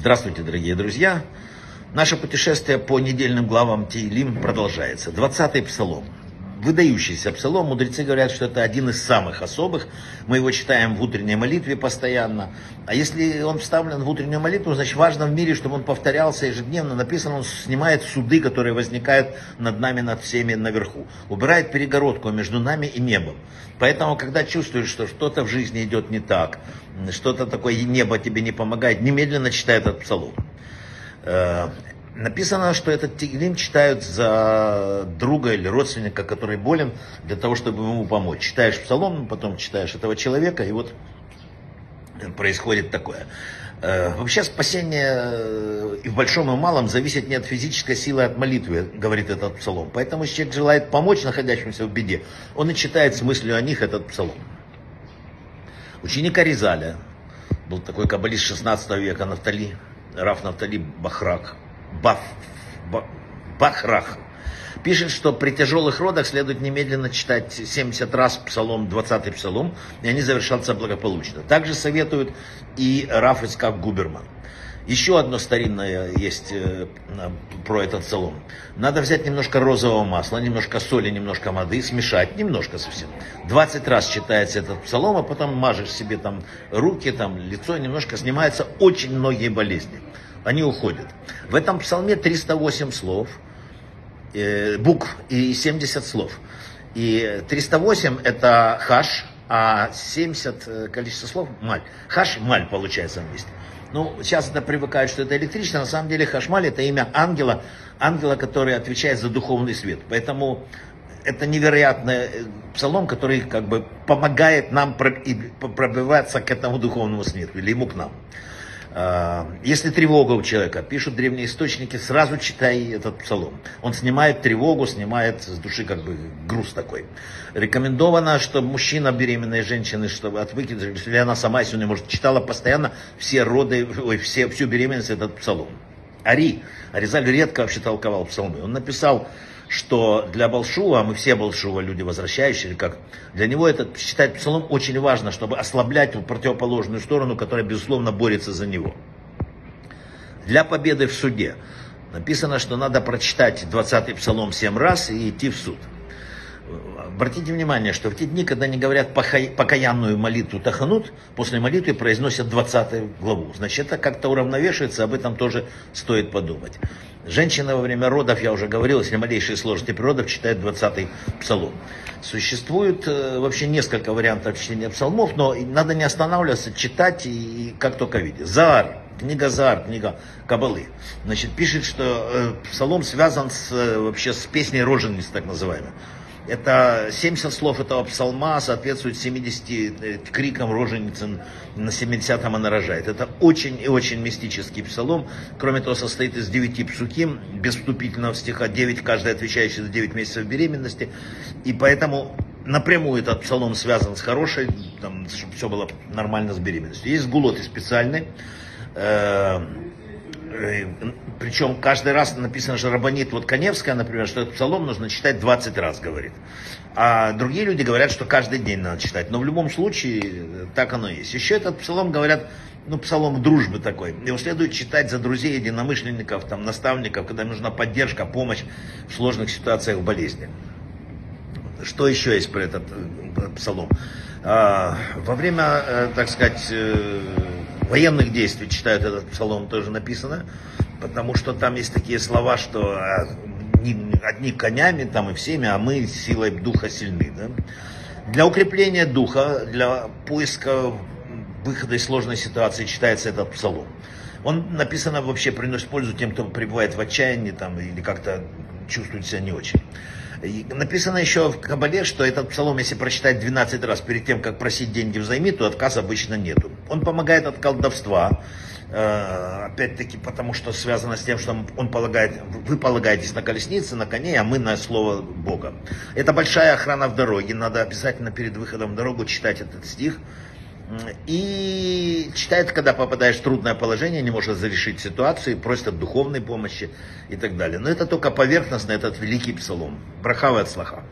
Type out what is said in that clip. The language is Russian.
Здравствуйте, дорогие друзья! Наше путешествие по недельным главам Теилим продолжается. 20-й псалом. Выдающийся псалом. Мудрецы говорят, что это один из самых особых. Мы его читаем в утренней молитве постоянно. А если он вставлен в утреннюю молитву, значит важно в мире, чтобы он повторялся ежедневно. Написано, он снимает суды, которые возникают над нами, над всеми наверху. Убирает перегородку между нами и небом. Поэтому, когда чувствуешь, что что-то в жизни идет не так, что-то такое небо тебе не помогает, немедленно читай этот псалом. Э, написано, что этот тигрим читают за друга или родственника, который болен, для того, чтобы ему помочь. Читаешь псалом, потом читаешь этого человека, и вот происходит такое. Э, вообще спасение э, и в большом и в малом зависит не от физической силы, а от молитвы, говорит этот псалом. Поэтому человек желает помочь находящимся в беде, он и читает с мыслью о них этот псалом. Ученик Аризаля, был такой каббалист 16 века, Нафтали, Раф Нафтали Бахрак, Баф, Бахрах, пишет, что при тяжелых родах следует немедленно читать 70 раз псалом, 20 псалом, и они завершатся благополучно. Также советуют и Раф Искак Губерман. Еще одно старинное есть э, про этот псалом. Надо взять немножко розового масла, немножко соли, немножко воды, смешать, немножко совсем. 20 раз читается этот псалом, а потом мажешь себе там руки, там лицо, немножко снимаются очень многие болезни. Они уходят. В этом псалме 308 слов, э, букв и 70 слов. И 308 это хаш, а 70 э, количество слов маль. Хаш, маль получается вместе. Ну, сейчас это привыкают, что это электричество. На самом деле Хашмаль это имя ангела, ангела, который отвечает за духовный свет. Поэтому это невероятный э, псалом, который как бы помогает нам пробиваться к этому духовному свету, или ему к нам. А, если тревога у человека, пишут древние источники, сразу читай этот псалом. Он снимает тревогу, снимает с души как бы груз такой. Рекомендовано, что мужчина, беременная женщина, чтобы отвыкнуть, если она сама сегодня, может, читала постоянно все роды, ой, все, всю беременность этот псалом. Ари, Аризаль редко вообще толковал псалмы. Он написал что для Балшува, мы все Балшува люди возвращающие, как для него этот читать псалом очень важно, чтобы ослаблять противоположную сторону, которая, безусловно, борется за него. Для победы в суде написано, что надо прочитать 20-й псалом 7 раз и идти в суд. Обратите внимание, что в те дни, когда они говорят покаянную молитву Таханут, после молитвы произносят 20 главу. Значит, это как-то уравновешивается, об этом тоже стоит подумать. Женщина во время родов, я уже говорил, если малейшие сложности при родов, читает 20-й псалом. Существует э, вообще несколько вариантов чтения псалмов, но надо не останавливаться, читать и, как только видеть. Заар, книга Заар, книга Кабалы. Значит, пишет, что э, псалом связан с, э, вообще с песней роженицы, так называемой. Это 70 слов этого псалма соответствует 70 э, крикам роженицы на 70-м она рожает. Это очень и очень мистический псалом. Кроме того, состоит из 9 псуким, без вступительного стиха, 9, каждый отвечающий за 9 месяцев беременности. И поэтому напрямую этот псалом связан с хорошей, там, чтобы все было нормально с беременностью. Есть гулоты специальные. Э, причем каждый раз написано, что Рабанит, вот Коневская, например, что этот псалом нужно читать 20 раз, говорит. А другие люди говорят, что каждый день надо читать. Но в любом случае, э, так оно есть. Еще этот псалом, говорят, ну, псалом дружбы такой. Его следует читать за друзей, единомышленников, там, наставников, когда нужна поддержка, помощь в сложных ситуациях болезни. Что еще есть про этот э, псалом? А, во время, так сказать, военных действий читают этот псалом, тоже написано, потому что там есть такие слова, что а, одни конями там и всеми, а мы силой духа сильны. Да? Для укрепления духа, для поиска выхода из сложной ситуации читается этот псалом. Он написано вообще приносит пользу тем, кто пребывает в отчаянии там, или как-то чувствует себя не очень. И написано еще в Кабале, что этот псалом, если прочитать 12 раз перед тем, как просить деньги взаймы, то отказа обычно нету. Он помогает от колдовства, э, опять-таки потому, что связано с тем, что он полагает, вы полагаетесь на колеснице, на коне, а мы на слово Бога. Это большая охрана в дороге, надо обязательно перед выходом в дорогу читать этот стих, и читает, когда попадаешь в трудное положение, не может зарешить ситуацию, просит от духовной помощи и так далее. Но это только поверхностно, этот великий псалом. Брахава от слаха.